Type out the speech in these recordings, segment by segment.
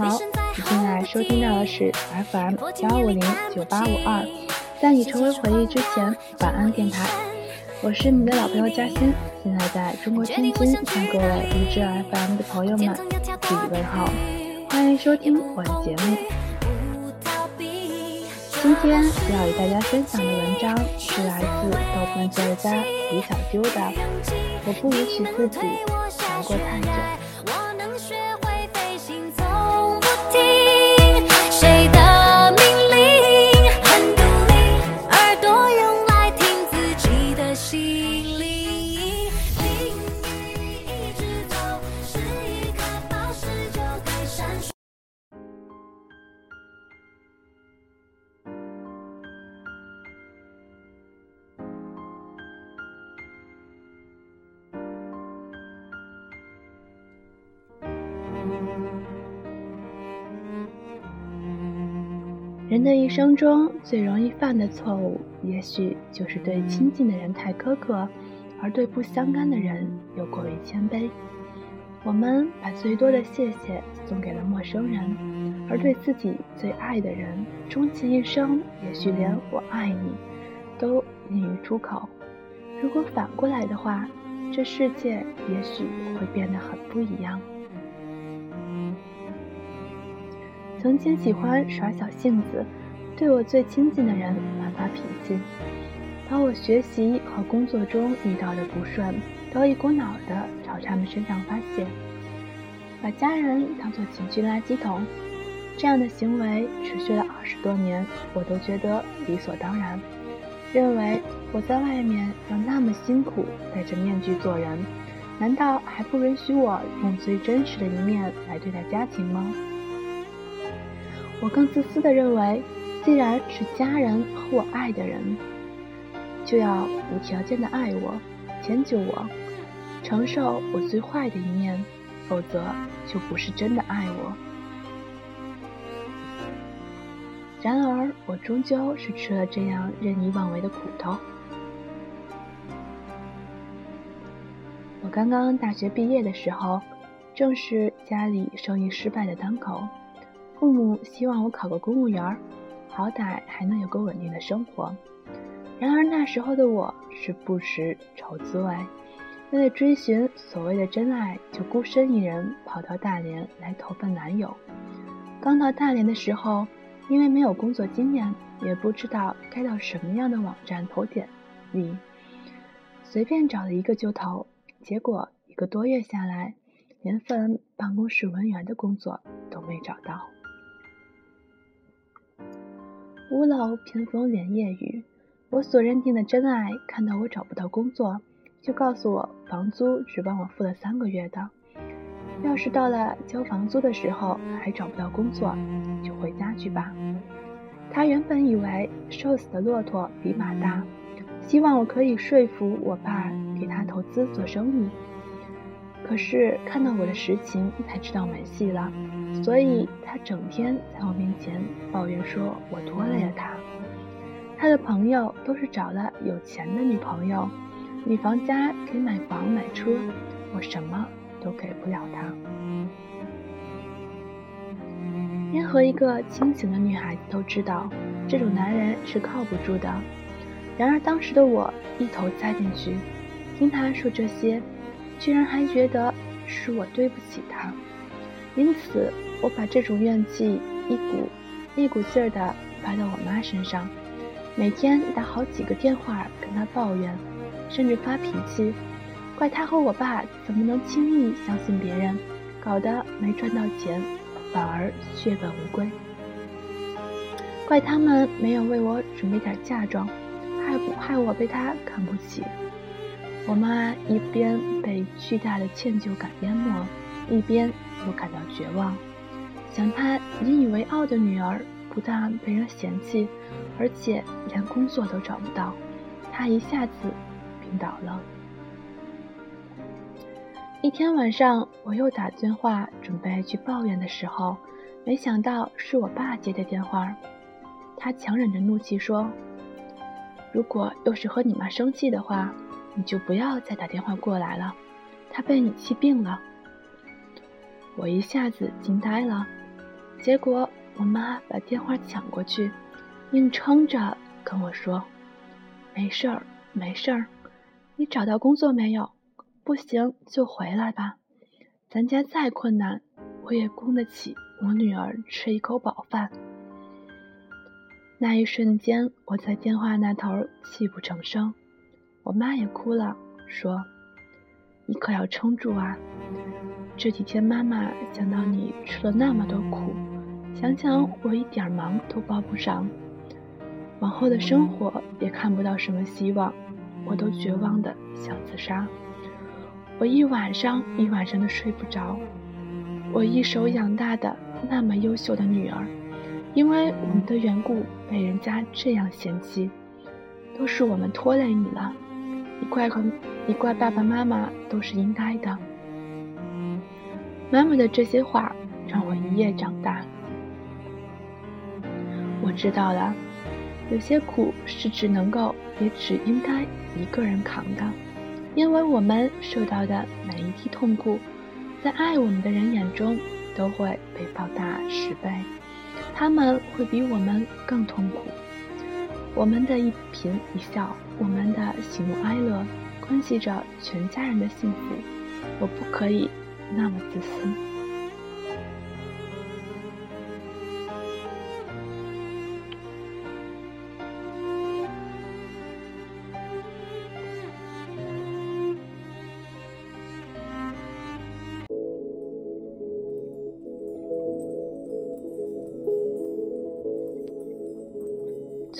好，你现在收听到的是 FM 幺五零九八五二，在你成为回忆之前，晚安电台。我是你的老朋友嘉欣，现在在中国天津向各位荔枝 FM 的朋友们致以问候，欢迎收听我的节目。今天要与大家分享的文章是来自豆瓣作家李小丢的《我不允许自己熬过太久》。人的一生中最容易犯的错误，也许就是对亲近的人太苛刻，而对不相干的人又过于谦卑。我们把最多的谢谢送给了陌生人，而对自己最爱的人，终其一生，也许连“我爱你”都吝于出口。如果反过来的话，这世界也许会变得很不一样。曾经喜欢耍小性子，对我最亲近的人乱发脾气，把我学习和工作中遇到的不顺都一股脑的朝他们身上发泄，把家人当做情绪垃圾桶。这样的行为持续了二十多年，我都觉得理所当然，认为我在外面要那么辛苦，戴着面具做人，难道还不允许我用最真实的一面来对待家庭吗？我更自私的认为，既然是家人和我爱的人，就要无条件的爱我，迁就我，承受我最坏的一面，否则就不是真的爱我。然而，我终究是吃了这样任意妄为的苦头。我刚刚大学毕业的时候，正是家里生意失败的当口。父母希望我考个公务员，好歹还能有个稳定的生活。然而那时候的我是不识愁滋味，为了追寻所谓的真爱，就孤身一人跑到大连来投奔男友。刚到大连的时候，因为没有工作经验，也不知道该到什么样的网站投简历，随便找了一个就投，结果一个多月下来，连份办公室文员的工作都没找到。屋漏偏逢连夜雨，我所认定的真爱看到我找不到工作，就告诉我房租只帮我付了三个月的。要是到了交房租的时候还找不到工作，就回家去吧。他原本以为瘦死的骆驼比马大，希望我可以说服我爸给他投资做生意。可是看到我的实情，才知道没戏了。所以他整天在我面前抱怨说我拖累了他。他的朋友都是找了有钱的女朋友，女方家给买房买车，我什么都给不了他。任何一个清醒的女孩子都知道，这种男人是靠不住的。然而当时的我一头栽进去，听他说这些，居然还觉得是我对不起他。因此，我把这种怨气一股一股劲儿地发到我妈身上，每天打好几个电话跟她抱怨，甚至发脾气，怪她和我爸怎么能轻易相信别人，搞得没赚到钱，反而血本无归。怪他们没有为我准备点嫁妆，害害我被他看不起。我妈一边被巨大的歉疚感淹没，一边。又感到绝望，想她引以为傲的女儿不但被人嫌弃，而且连工作都找不到，她一下子病倒了。一天晚上，我又打电话准备去抱怨的时候，没想到是我爸接的电话。他强忍着怒气说：“如果又是和你妈生气的话，你就不要再打电话过来了。她被你气病了。”我一下子惊呆了，结果我妈把电话抢过去，硬撑着跟我说：“没事儿，没事儿，你找到工作没有？不行就回来吧。咱家再困难，我也供得起我女儿吃一口饱饭。”那一瞬间，我在电话那头泣不成声，我妈也哭了，说：“你可要撑住啊！这几天妈妈想到你吃了那么多苦，想想我一点忙都帮不上，往后的生活也看不到什么希望，我都绝望的想自杀。我一晚上一晚上的睡不着，我一手养大的那么优秀的女儿。”因为我们的缘故被人家这样嫌弃，都是我们拖累你了，你怪怪你怪爸爸妈妈都是应该的。妈妈的这些话让我一夜长大。我知道了，有些苦是只能够也只应该一个人扛的，因为我们受到的每一滴痛苦，在爱我们的人眼中都会被放大十倍。他们会比我们更痛苦。我们的一颦一笑，我们的喜怒哀乐，关系着全家人的幸福。我不可以那么自私。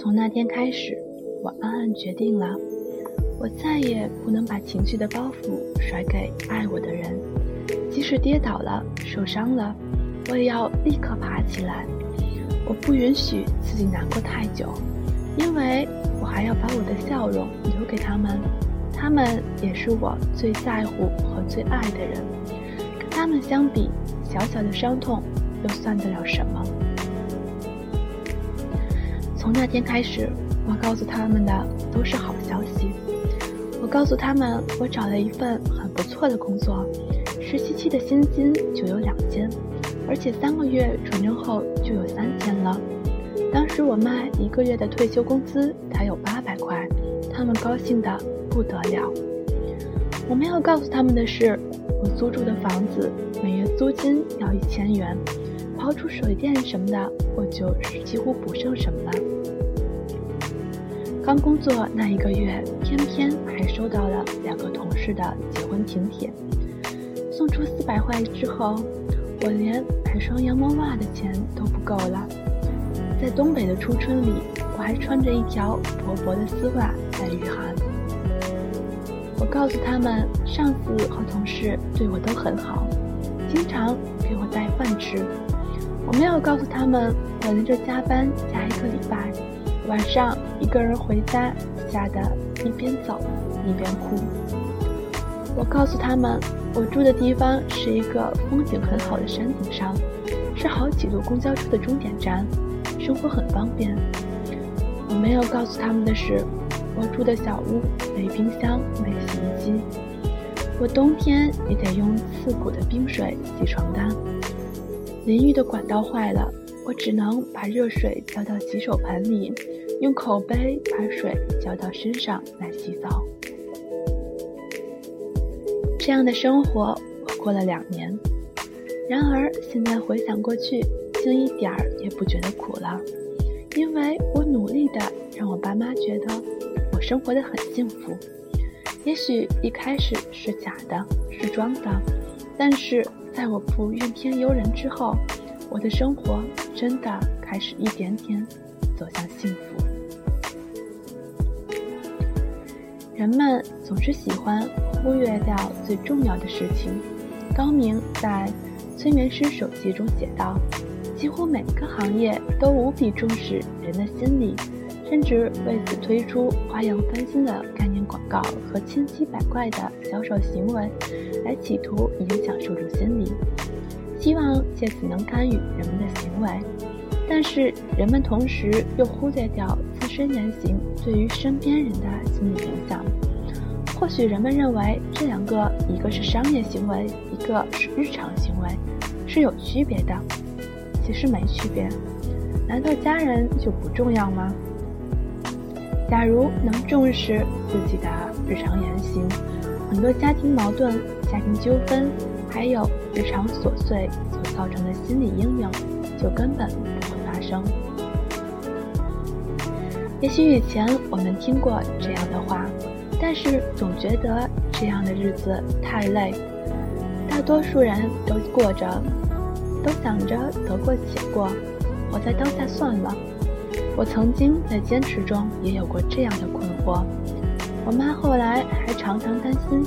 从那天开始，我暗暗决定了，我再也不能把情绪的包袱甩给爱我的人。即使跌倒了、受伤了，我也要立刻爬起来。我不允许自己难过太久，因为我还要把我的笑容留给他们。他们也是我最在乎和最爱的人。跟他们相比，小小的伤痛又算得了什么？从那天开始，我告诉他们的都是好消息。我告诉他们，我找了一份很不错的工作，实习期的薪金就有两千，而且三个月转正后就有三千了。当时我妈一个月的退休工资才有八百块，他们高兴的不得了。我没有告诉他们的是，我租住的房子每月租金要一千元。刨除水电什么的，我就是几乎不剩什么了。刚工作那一个月，偏偏还收到了两个同事的结婚请帖，送出四百块之后，我连买双羊毛袜的钱都不够了。在东北的初春里，我还穿着一条薄薄的丝袜在御寒。我告诉他们，上司和同事对我都很好，经常给我带饭吃。我没有告诉他们，我连着加班加一个礼拜，晚上一个人回家，吓得一边走一边哭。我告诉他们，我住的地方是一个风景很好的山顶上，是好几路公交车的终点站，生活很方便。我没有告诉他们的是，我住的小屋没冰箱，没洗衣机，我冬天也得用刺骨的冰水洗床单。淋浴的管道坏了，我只能把热水浇到洗手盆里，用口杯把水浇到身上来洗澡。这样的生活我过了两年，然而现在回想过去，竟一点儿也不觉得苦了，因为我努力的让我爸妈觉得我生活的很幸福。也许一开始是假的，是装的，但是。在我不怨天尤人之后，我的生活真的开始一点点走向幸福。人们总是喜欢忽略掉最重要的事情。高明在《催眠师手记》中写道：“几乎每个行业都无比重视人的心理，甚至为此推出花样翻新的概念广告和千奇百怪的销售行为。”来企图影响受众心理，希望借此能干预人们的行为，但是人们同时又忽略掉自身言行对于身边人的心理影响。或许人们认为这两个，一个是商业行为，一个是日常行为，是有区别的。其实没区别。难道家人就不重要吗？假如能重视自己的日常言行，很多家庭矛盾、家庭纠纷，还有日常琐碎所造成的心理阴影，就根本不会发生。也许以前我们听过这样的话，但是总觉得这样的日子太累。大多数人都过着，都想着得过且过，活在当下算了。我曾经在坚持中也有过这样的困惑。我妈后来还常常担心，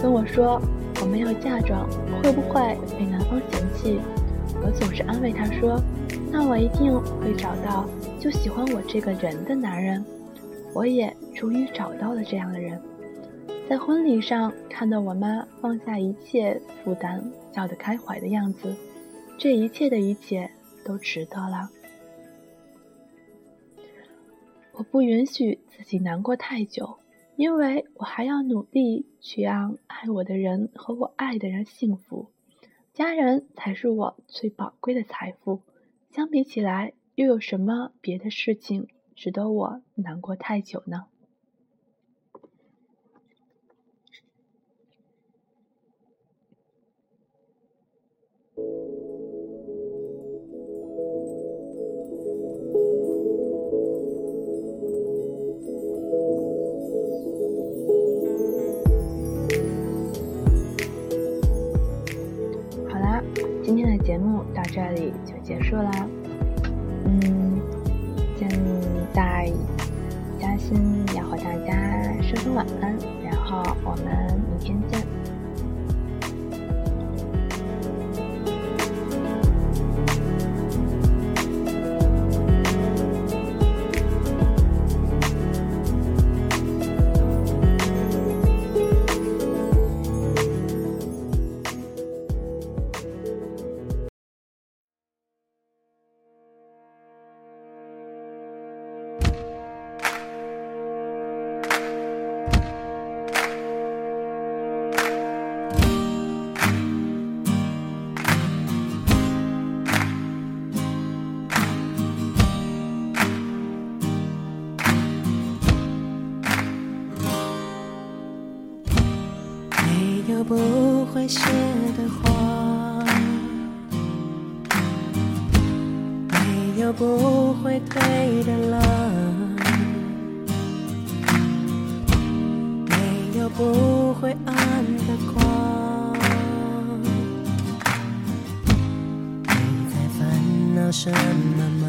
跟我说我没有嫁妆会不会被男方嫌弃。我总是安慰她说，那我一定会找到。就喜欢我这个人的男人，我也终于找到了这样的人。在婚礼上看到我妈放下一切负担，笑得开怀的样子，这一切的一切都值得了。我不允许自己难过太久，因为我还要努力去让爱我的人和我爱的人幸福。家人才是我最宝贵的财富，相比起来。又有什么别的事情值得我难过太久呢？就结束啦。嗯，现在嘉欣要和大家说声晚安，然后我们不会谢的花，没有不会退的浪，没有不会暗的光。你在烦恼什么吗？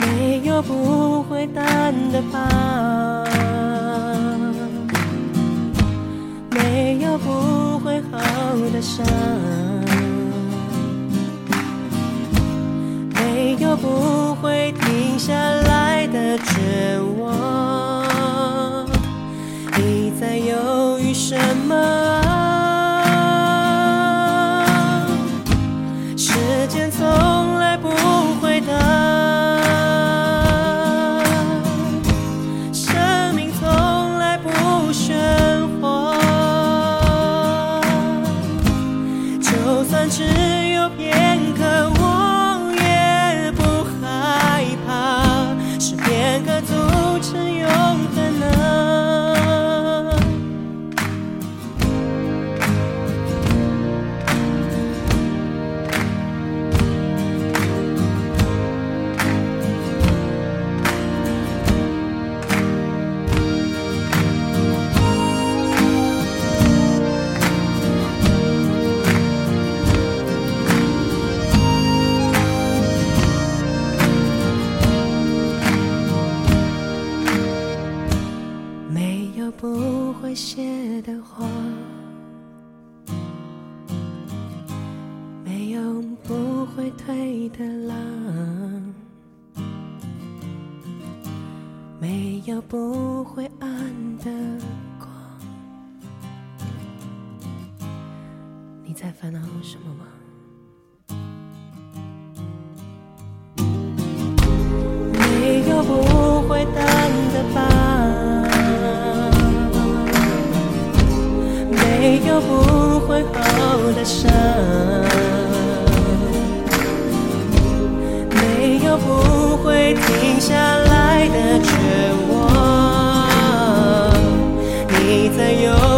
没有不会淡的疤。不会好的伤，没有不会停下来你在烦恼什么吗？没有不会淡的疤。没有不会好的伤，没有不会停下来的绝望。你在犹豫。